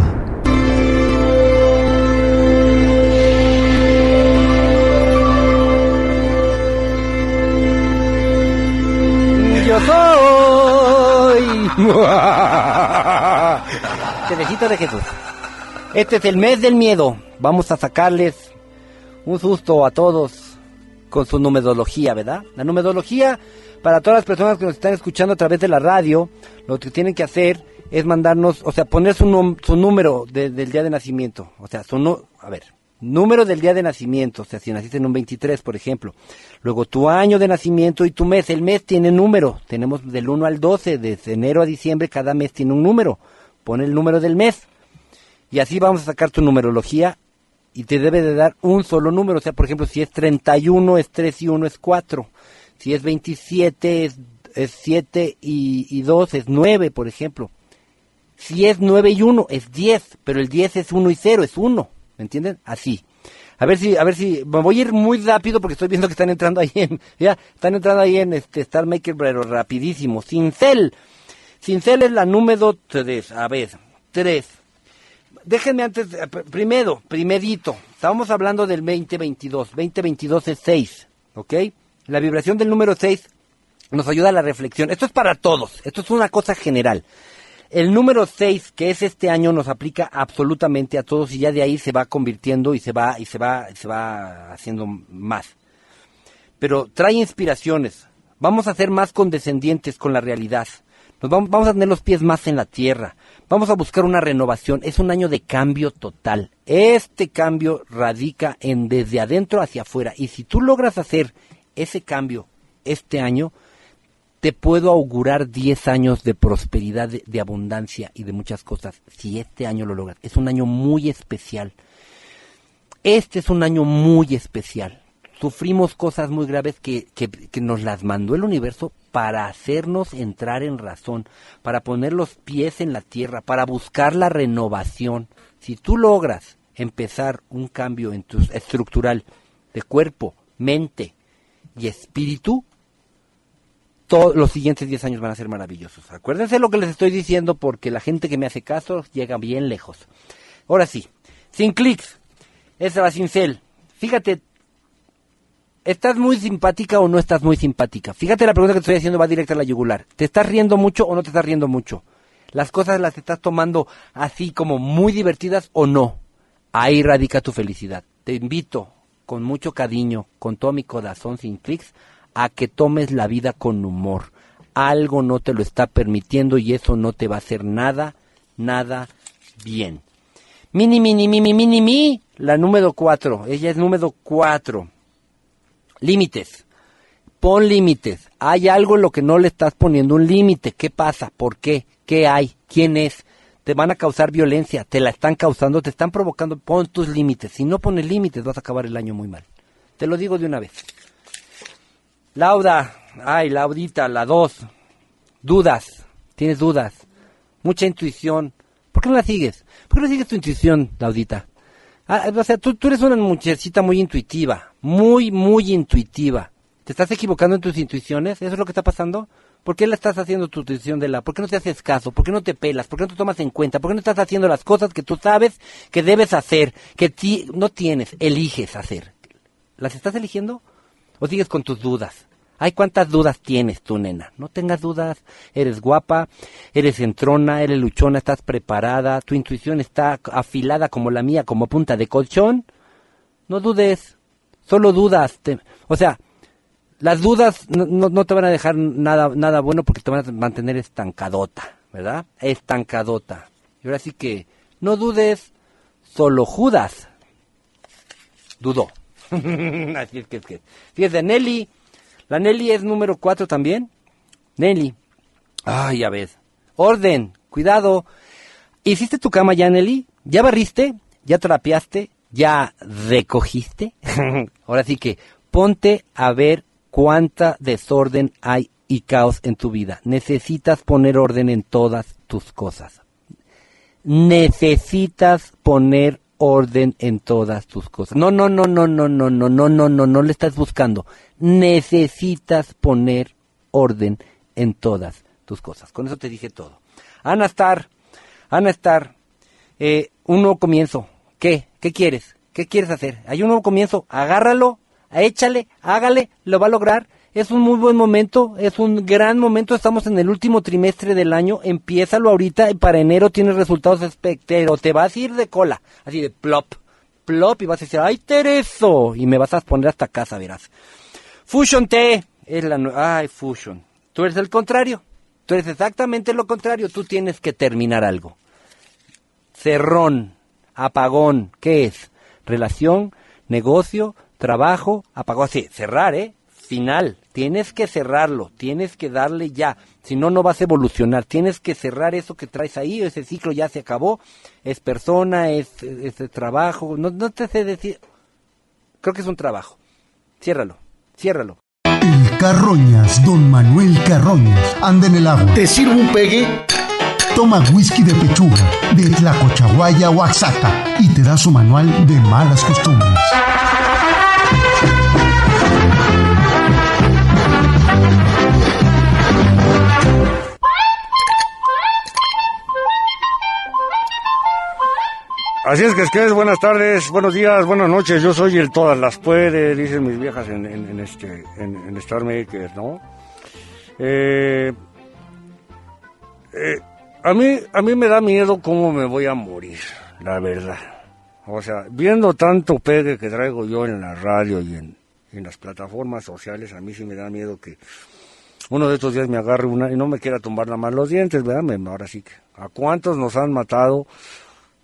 Yo soy. Teresito de Jesús. Este es el mes del miedo. Vamos a sacarles un susto a todos con su numerología, ¿verdad? La numerología, para todas las personas que nos están escuchando a través de la radio, lo que tienen que hacer es mandarnos, o sea, poner su, número de- del día de nacimiento. O sea, su nu- a ver, número del día de nacimiento. O sea, si naciste en un 23, por ejemplo. Luego tu año de nacimiento y tu mes. El mes tiene número. Tenemos del 1 al 12, desde enero a diciembre, cada mes tiene un número. Pon el número del mes. Y así vamos a sacar tu numerología y te debe de dar un solo número. O sea, por ejemplo, si es 31, es 3 y 1 es 4. Si es 27, es, es 7 y, y 2 es 9, por ejemplo. Si es 9 y 1 es 10, pero el 10 es 1 y 0, es 1. ¿Me entienden? Así. A ver si, a ver si, me voy a ir muy rápido porque estoy viendo que están entrando ahí en, ya, están entrando ahí en este Star Maker, pero rapidísimo. Cincel. Cincel es la número 3. A ver, 3. Déjenme antes, eh, pr- primero, primerito, estábamos hablando del 2022, 2022 es 6, ¿ok? La vibración del número 6 nos ayuda a la reflexión. Esto es para todos, esto es una cosa general. El número 6, que es este año, nos aplica absolutamente a todos y ya de ahí se va convirtiendo y se va, y se va, se va haciendo más. Pero trae inspiraciones. Vamos a ser más condescendientes con la realidad. Nos vamos, vamos a tener los pies más en la tierra. Vamos a buscar una renovación. Es un año de cambio total. Este cambio radica en desde adentro hacia afuera. Y si tú logras hacer ese cambio este año, te puedo augurar 10 años de prosperidad, de, de abundancia y de muchas cosas. Si este año lo logras. Es un año muy especial. Este es un año muy especial. Sufrimos cosas muy graves que, que, nos las mandó el universo para hacernos entrar en razón, para poner los pies en la tierra, para buscar la renovación. Si tú logras empezar un cambio en tu estructural de cuerpo, mente y espíritu, todos los siguientes 10 años van a ser maravillosos. Acuérdense lo que les estoy diciendo porque la gente que me hace caso llega bien lejos. Ahora sí, sin clics, esa va sin cel. Fíjate, ¿estás muy simpática o no estás muy simpática? Fíjate la pregunta que te estoy haciendo va directa a la yugular. ¿Te estás riendo mucho o no te estás riendo mucho? ¿Las cosas las estás tomando así como muy divertidas o no? Ahí radica tu felicidad. Te invito con mucho cariño, con todo mi corazón sin clics, a que tomes la vida con humor. Algo no te lo está permitiendo y eso no te va a hacer nada, nada bien. Mini, mini, mini, mini, mi, la número cuatro. Ella es número cuatro. Límites. Pon límites. Hay algo en lo que no le estás poniendo un límite. ¿Qué pasa? ¿Por qué? ¿Qué hay? ¿Quién es? Te van a causar violencia, te la están causando, te están provocando. Pon tus límites. Si no pones límites, vas a acabar el año muy mal. Te lo digo de una vez. Lauda, ay, Laudita, la dos. Dudas, tienes dudas. Mucha intuición. ¿Por qué no la sigues? ¿Por qué no sigues tu intuición, Laudita? Ah, o sea, tú, tú eres una muchachita muy intuitiva, muy, muy intuitiva. ¿Te estás equivocando en tus intuiciones? ¿Eso es lo que está pasando? ¿Por qué la estás haciendo tu intuición de la? ¿Por qué no te haces caso? ¿Por qué no te pelas? ¿Por qué no te tomas en cuenta? ¿Por qué no estás haciendo las cosas que tú sabes que debes hacer, que ti no tienes, eliges hacer? ¿Las estás eligiendo? ¿O sigues con tus dudas? Ay, ¿cuántas dudas tienes tú, nena? No tengas dudas. Eres guapa, eres entrona, eres luchona, estás preparada, tu intuición está afilada como la mía, como punta de colchón. No dudes, solo dudas. O sea, las dudas no, te van a dejar nada, nada bueno porque te van a mantener estancadota, ¿verdad? Estancadota. Y ahora sí que, no dudes, solo Judas dudó. Así es que, es que. Nelly. La Nelly es número 4 también. Nelly. Ay, ya ves. Orden, cuidado. ¿Hiciste tu cama ya, Nelly? ¿Ya barriste? ¿Ya trapeaste? ¿Ya recogiste? Ahora sí que ponte a ver cuánta desorden hay y caos en tu vida. Necesitas poner orden en todas tus cosas. Necesitas poner orden en todas tus cosas. No, no, no, no, no, no, no, no, no, no, no le estás buscando. Necesitas poner orden en todas tus cosas. Con eso te dije todo. Ana Star, Ana Star, eh, un nuevo comienzo. ¿Qué? ¿Qué quieres? ¿Qué quieres hacer? Hay un nuevo comienzo. Agárralo, échale, hágale, lo va a lograr. Es un muy buen momento, es un gran momento. Estamos en el último trimestre del año. Empiézalo ahorita y para enero tienes resultados especteros. Te vas a ir de cola, así de plop, plop, y vas a decir, ¡ay, Tereso! Y me vas a poner hasta casa, verás. Fusion T es la nue- Ay, Fusion. Tú eres el contrario. Tú eres exactamente lo contrario. Tú tienes que terminar algo. Cerrón, apagón, ¿qué es? Relación, negocio, trabajo, apagón. Sí, cerrar, ¿eh? Final. Tienes que cerrarlo, tienes que darle ya. Si no, no vas a evolucionar. Tienes que cerrar eso que traes ahí. Ese ciclo ya se acabó. Es persona, es, es, es trabajo. No, no te sé decir. Creo que es un trabajo. Ciérralo, ciérralo. El Carroñas, don Manuel Carroñas, anda en el agua. ¿Te sirvo un pegue? Toma whisky de pechuga, de Tlacochahuaya, Oaxaca, y te da su manual de malas costumbres. Así es que es que es, buenas tardes, buenos días, buenas noches. Yo soy el todas las puede, dicen mis viejas en, en- este en, en Star Maker, ¿no? Eh, eh, a mí a mí me da miedo cómo me voy a morir, la verdad. O sea, viendo tanto pegue que traigo yo en la radio y en, en las plataformas sociales, a mí sí me da miedo que uno de estos días me agarre una y no me quiera tumbar nada más los dientes, ¿verdad? Ahora sí. ¿A cuántos nos han matado?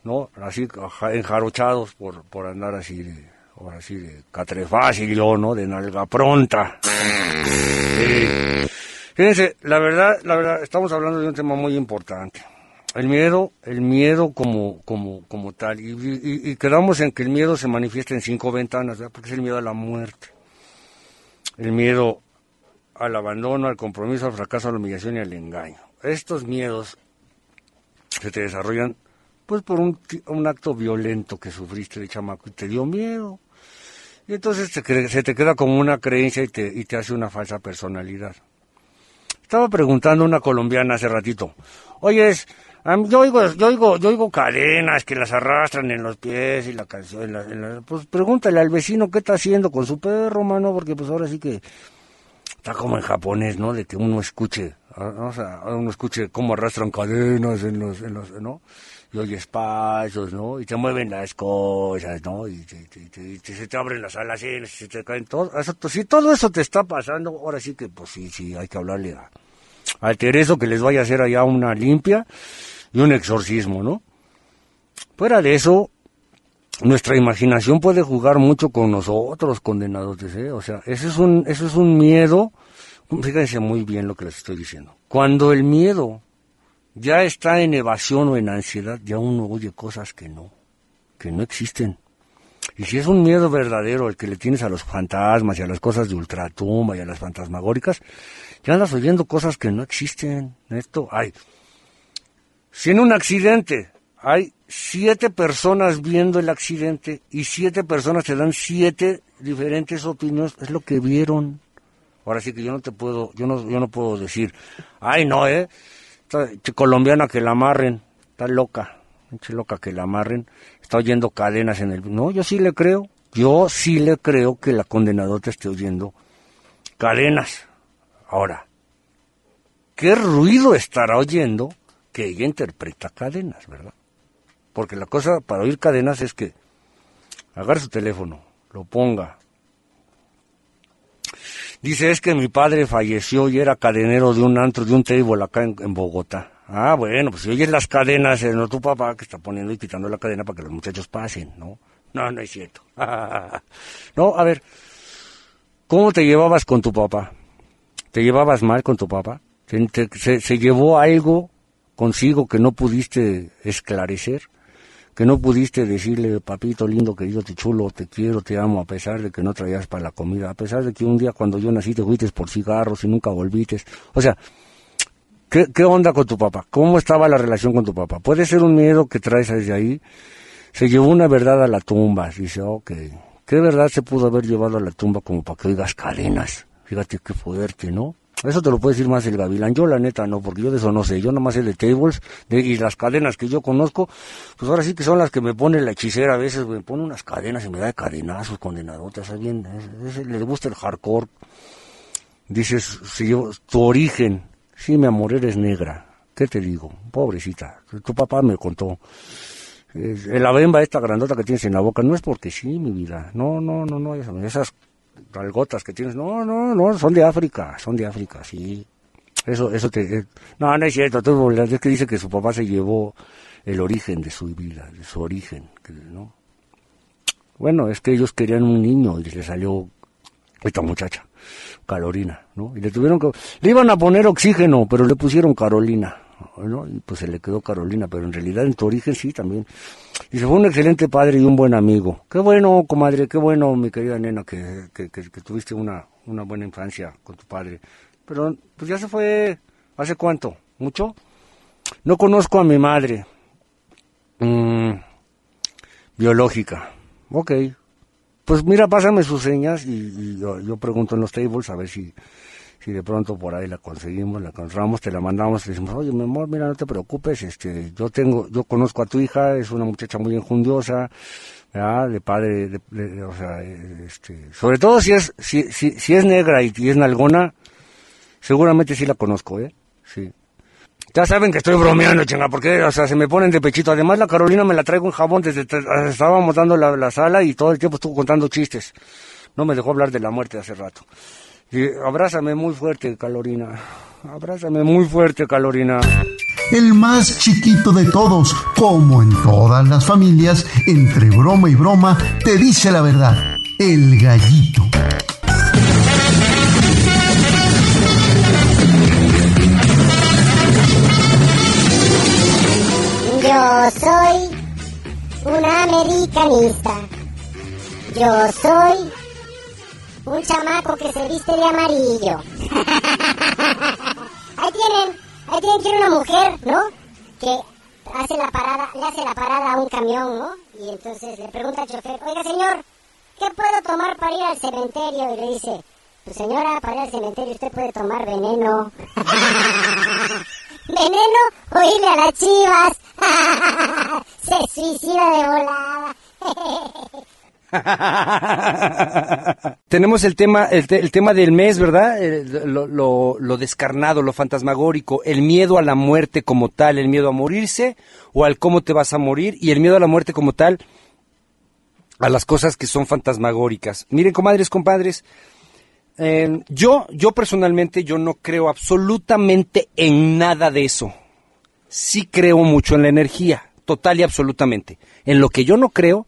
¿No? Así enjarochados por, por andar así de, ahora sí de catrefácil ¿no? De nalga pronta. Eh, fíjense, la verdad, la verdad, estamos hablando de un tema muy importante. El miedo, el miedo como, como, como tal. Y, y- y quedamos en que el miedo se manifiesta en cinco ventanas, ¿verdad? Porque es el miedo a la muerte. El miedo al abandono, al compromiso, al fracaso, a la humillación y al engaño. Estos miedos se te desarrollan pues por un, un acto violento que sufriste de chamaco y te dio miedo. Y entonces te se te queda como una creencia y te, y te hace una falsa personalidad. Estaba preguntando una colombiana hace ratito, oyes, am- yo oigo, yo oigo, yo oigo cadenas que las arrastran en los pies y la canción, pues pregúntale al vecino qué está haciendo con su perro, mano, porque pues ahora sí que está como en japonés, ¿no? De que uno escuche, ah, o sea, uno escuche cómo arrastran cadenas en los, en los, ¿no? Y oyes pasos, ¿no? Y te mueven las cosas, ¿no? Y, te- te- se te abren las alas, y se te caen todo. Eso, si todo eso te está pasando, ahora sí que, pues sí, sí, hay que hablarle a, al Tereso que les vaya a hacer allá una limpia y un exorcismo, ¿no? Fuera de eso, nuestra imaginación puede jugar mucho con nosotros, condenados, ¿eh? O sea, eso es un, eso es un miedo. Fíjense muy bien lo que les estoy diciendo. Cuando el miedo ya está en evasión o en ansiedad, ya uno oye cosas que no, que no existen. Y si es un miedo verdadero el que le tienes a los fantasmas y a las cosas de ultratumba y a las fantasmagóricas, ya andas oyendo cosas que no existen. Esto, hay. Si en un accidente hay siete personas viendo el accidente y siete personas te dan siete diferentes opiniones, es lo que vieron. Ahora sí que yo no te puedo, yo no, yo no puedo decir, ay no, eh, che colombiana que la amarren, está loca, che loca que la amarren, está oyendo cadenas en el, no, yo sí le creo, yo sí le creo que la condenadora te esté oyendo cadenas. Ahora, ¿qué ruido estará oyendo que ella interpreta cadenas, verdad? Porque la cosa para oír cadenas es que agarre su teléfono, lo ponga. Dice, es que mi padre falleció y era cadenero de un antro, de un table acá en, en Bogotá. Ah, bueno, pues si oyes las cadenas, eh, no tu papá que está poniendo y quitando la cadena para que los muchachos pasen, ¿no? No, no es cierto. no, a ver, ¿cómo te llevabas con tu papá? ¿Te llevabas mal con tu papá? ¿Se, te- se llevó algo consigo que no pudiste esclarecer? Que no pudiste decirle, papito lindo, querido, te chulo, te quiero, te amo, a pesar de que no traías para la comida, a pesar de que un día cuando yo nací te fuiste por cigarros y nunca volviste. O sea, ¿qué, ¿qué onda con tu papá? ¿Cómo estaba la relación con tu papá? Puede ser un miedo que traes desde ahí. Se llevó una verdad a la tumba, dice, ok. ¿Qué verdad se pudo haber llevado a la tumba como para que oigas cadenas? Fíjate qué fuerte, ¿no? Eso te lo puede decir más el gavilán. Yo la neta no, porque yo de eso no sé. Yo nada más sé de tables de, y las cadenas que yo conozco, pues ahora sí que son las que me pone la hechicera a veces. Me pone unas cadenas y me da de cadenazos, condenadotas. ¿sabes bien? Es- gusta el hardcore. Dices, si yo, tu origen. Sí, mi amor, eres negra. ¿Qué te digo? Pobrecita. Tu papá me contó. La bemba esta grandota que tienes en la boca no es porque sí, mi vida. No, no, no, no. Esas, esas algotas que tienes, no, no, no, son de África, son de África, sí. Eso, eso te... eh, no, no es cierto, tú, es que dice que su papá se llevó el origen de su vida, de su origen, ¿no? Bueno, es que ellos querían un niño y le salió esta muchacha, Carolina, ¿no? Y le tuvieron que... Le iban a poner oxígeno, pero le pusieron Carolina, Y pues se le quedó Carolina, pero en realidad en tu origen sí también. Y se fue un excelente padre y un buen amigo. Qué bueno, comadre, qué bueno, mi querida nena, que, tuviste una, una buena infancia con tu padre. Pero pues ya se fue, ¿hace cuánto? ¿Mucho? No conozco a mi madre. Mm, biológica. Ok. Pues mira, pásame sus señas y, y yo, yo pregunto en los tables a ver si, si de pronto por ahí la conseguimos, la encontramos, te la mandamos, te decimos, oye, mi amor, mira, no te preocupes, este, yo tengo, yo conozco a tu hija, es una muchacha muy enjundiosa, ¿verdad? de padre, de- o sea, este, sobre todo si es, si, si, si es negra y, y es nalgona, seguramente sí la conozco, ¿eh? Sí. Ya saben que estoy bromeando, chinga, porque, o sea, se me ponen de pechito. Además, la Carolina me la traigo en jabón desde, estábamos dando la, la sala y todo el tiempo estuvo contando chistes. No me dejó hablar de la muerte hace rato. Abrázame muy fuerte, Carolina. Abrázame muy fuerte, Carolina. El más chiquito de todos, como en todas las familias, entre broma y broma, te dice la verdad. El gallito. Yo soy un americanista. Yo soy un chamaco que se viste de amarillo. ahí tienen, ahí tienen que una mujer, ¿no? Que hace la parada, le hace la parada a un camión, ¿no? Y entonces le pregunta al chofer, oiga señor, ¿qué puedo tomar para ir al cementerio? Y le dice, pues señora, para ir al cementerio usted puede tomar veneno. veneno o irle a las chivas. Se suicida de volada. Tenemos el tema, el, te- el tema del mes, ¿verdad? Lo- lo descarnado, lo fantasmagórico, el miedo a la muerte como tal, el miedo a morirse o al cómo te vas a morir y el miedo a la muerte como tal a las cosas que son fantasmagóricas. Miren, comadres, compadres, eh, yo, yo personalmente, yo no creo absolutamente en nada de eso. Sí creo mucho en la energía, total y absolutamente. En lo que yo no creo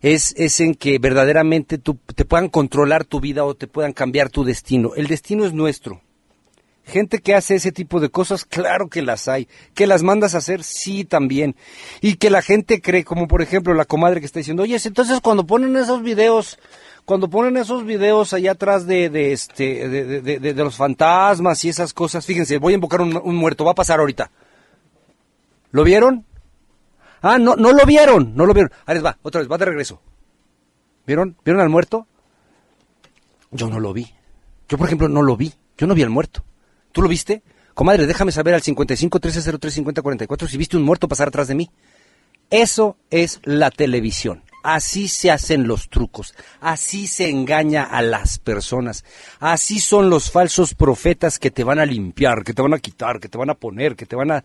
es, es en que verdaderamente te puedan controlar tu vida o te puedan cambiar tu destino. El destino es nuestro. Gente que hace ese tipo de cosas, claro que las hay. Que las mandas a hacer, sí también. Y que la gente cree, como por ejemplo la comadre que está diciendo, oye, entonces cuando ponen esos videos, cuando ponen esos videos allá atrás de, este, de los fantasmas y esas cosas, fíjense, voy a invocar un, un muerto, va a pasar ahorita. ¿Lo vieron? Ah, no, no lo vieron, no lo vieron. Ahí les va, otra vez, va de regreso. ¿Vieron? ¿Vieron al muerto? Yo no lo vi. Yo, por ejemplo, no lo vi. Yo no vi al muerto. ¿Tú lo viste? Comadre, déjame saber al 55 1303 50 44 si viste un muerto pasar atrás de mí. Eso es la televisión. Así se hacen los trucos, así se engaña a las personas, así son los falsos profetas que te van a limpiar, que te van a quitar, que te van a poner, que te van a...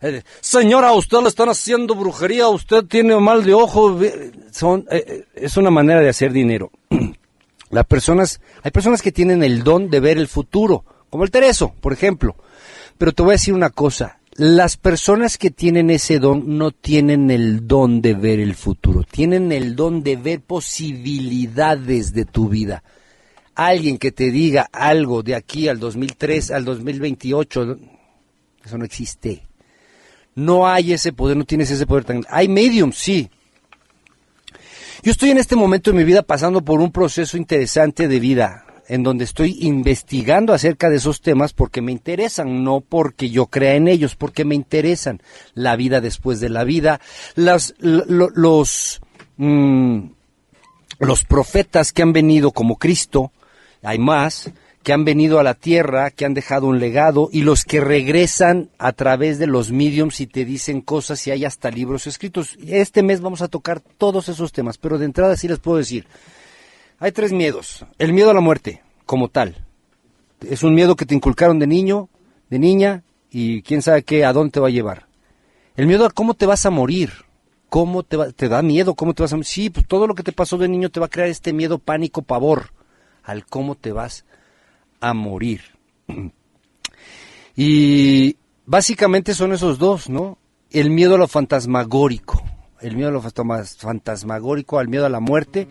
eh, señora, usted le están haciendo brujería, usted tiene mal de ojo, son, eh, eh, es una manera de hacer dinero. Las personas, hay personas que tienen el don de ver el futuro, como el Tereso, por ejemplo. Pero te voy a decir una cosa, las personas que tienen ese don no tienen el don de ver el futuro, tienen el don de ver posibilidades de tu vida. Alguien que te diga algo de aquí al 2003, al 2028, eso no existe. No hay ese poder, no tienes ese poder tan... Hay medium, sí, yo estoy en este momento de mi vida pasando por un proceso interesante de vida, en donde estoy investigando acerca de esos temas porque me interesan, no porque yo crea en ellos, porque me interesan la vida después de la vida, las, lo- lo- los, mm, los profetas que han venido como Cristo, hay más, que han venido a la tierra, que han dejado un legado, y los que regresan a través de los mediums y te dicen cosas y hay hasta libros escritos. Este mes vamos a tocar todos esos temas, pero de entrada sí les puedo decir, hay tres miedos. El miedo a la muerte, como tal. Es un miedo que te inculcaron de niño, de niña, y quién sabe qué, a dónde te va a llevar. El miedo a cómo te vas a morir. ¿Cómo te, va- te da miedo? ¿Cómo te vas a morir? Sí, pues todo lo que te pasó de niño te va a crear este miedo, pánico, pavor al cómo te vas a morir. Y básicamente son esos dos, ¿no? El miedo a lo fantasmagórico, el miedo a lo fantasma- fantasmagórico, al miedo a la muerte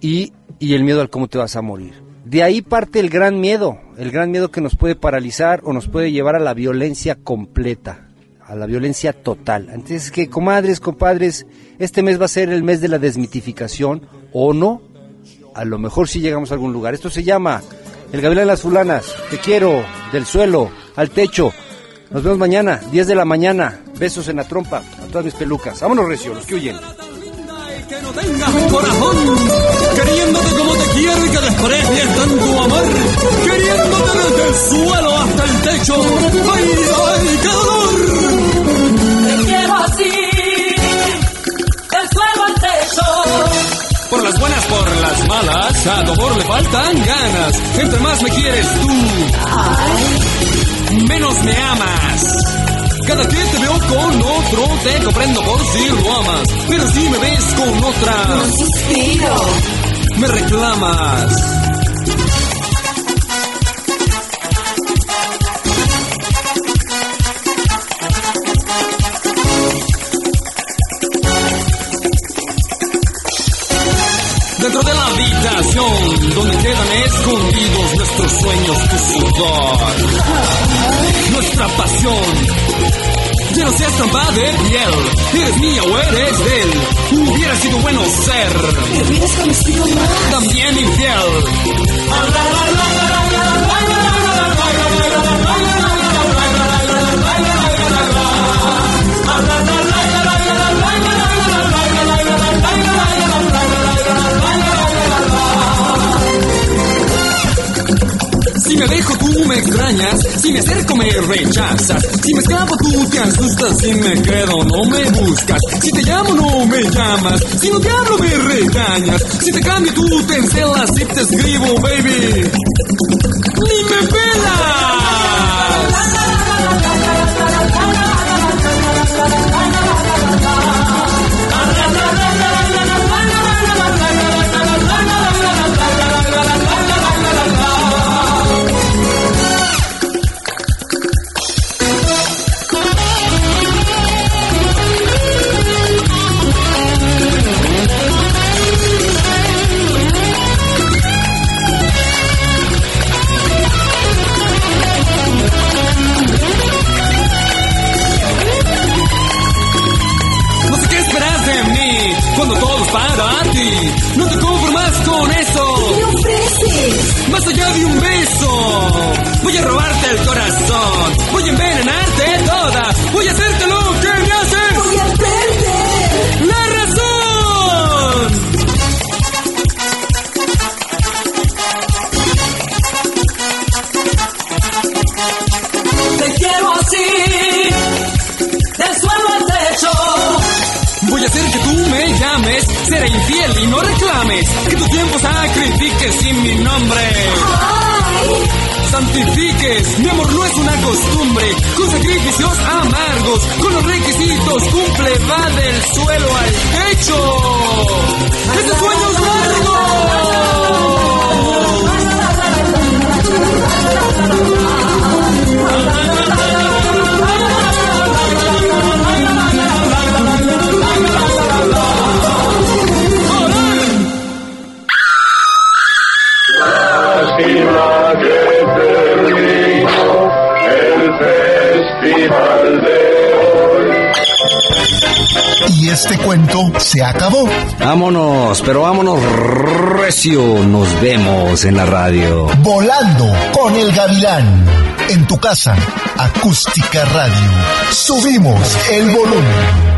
y, y el miedo al cómo te vas a morir. De ahí parte el gran miedo, el gran miedo que nos puede paralizar o nos puede llevar a la violencia completa, a la violencia total. Entonces, que comadres, compadres, este mes va a ser el mes de la desmitificación o no, a lo mejor si llegamos a algún lugar. Esto se llama El Gavilán de las Fulanas. Te quiero, del suelo, al techo. Nos vemos mañana, 10 de la mañana. Besos en la trompa a todas mis pelucas. Vámonos, Recio, los que huyen. Que no tengas corazón, queriéndote como te quiero y que desprecies tanto amor, queriéndote desde el suelo hasta el techo. ¡Ay, ay, qué dolor! Te quiero así, del suelo al techo. Por las buenas, por las malas, a tu amor le faltan ganas. Entre más me quieres tú, menos me amas. Cada que te veo con otro, te comprendo por si lo amas. Pero si me ves con otra, Suspiro. me reclamas. Escondidos nuestros sueños, tu sudor, nuestra pasión. Ya no seas tan de piel, eres mía o eres de él. Hubiera sido bueno ser hubieras conocido más. también infiel. Me dejo tú me extrañas, si me acerco me rechazas, si me escapo tú te asustas, si me quedo no me buscas, si te llamo no me llamas, si no te hablo me regañas, si te cambio tú te encelas, si te escribo baby, ni me pelas. Voy a envenenarte toda. Voy a hacerte lo que me haces. Voy a perder. La razón. Te quiero así, del suelo al techo. Voy Voy a hacer que tú me llames, seré infiel y no reclames, que tu tiempo sacrifiques sin mi nombre. Santifiques, mi amor no es una costumbre, con sacrificios amargos, con los requisitos cumple, va del suelo al techo. ¡Este sueño es este cuento se acabó. Vámonos, pero vámonos recio. Nos vemos en la radio. Volando con el gavilán. En tu casa, acústica radio. Subimos el volumen.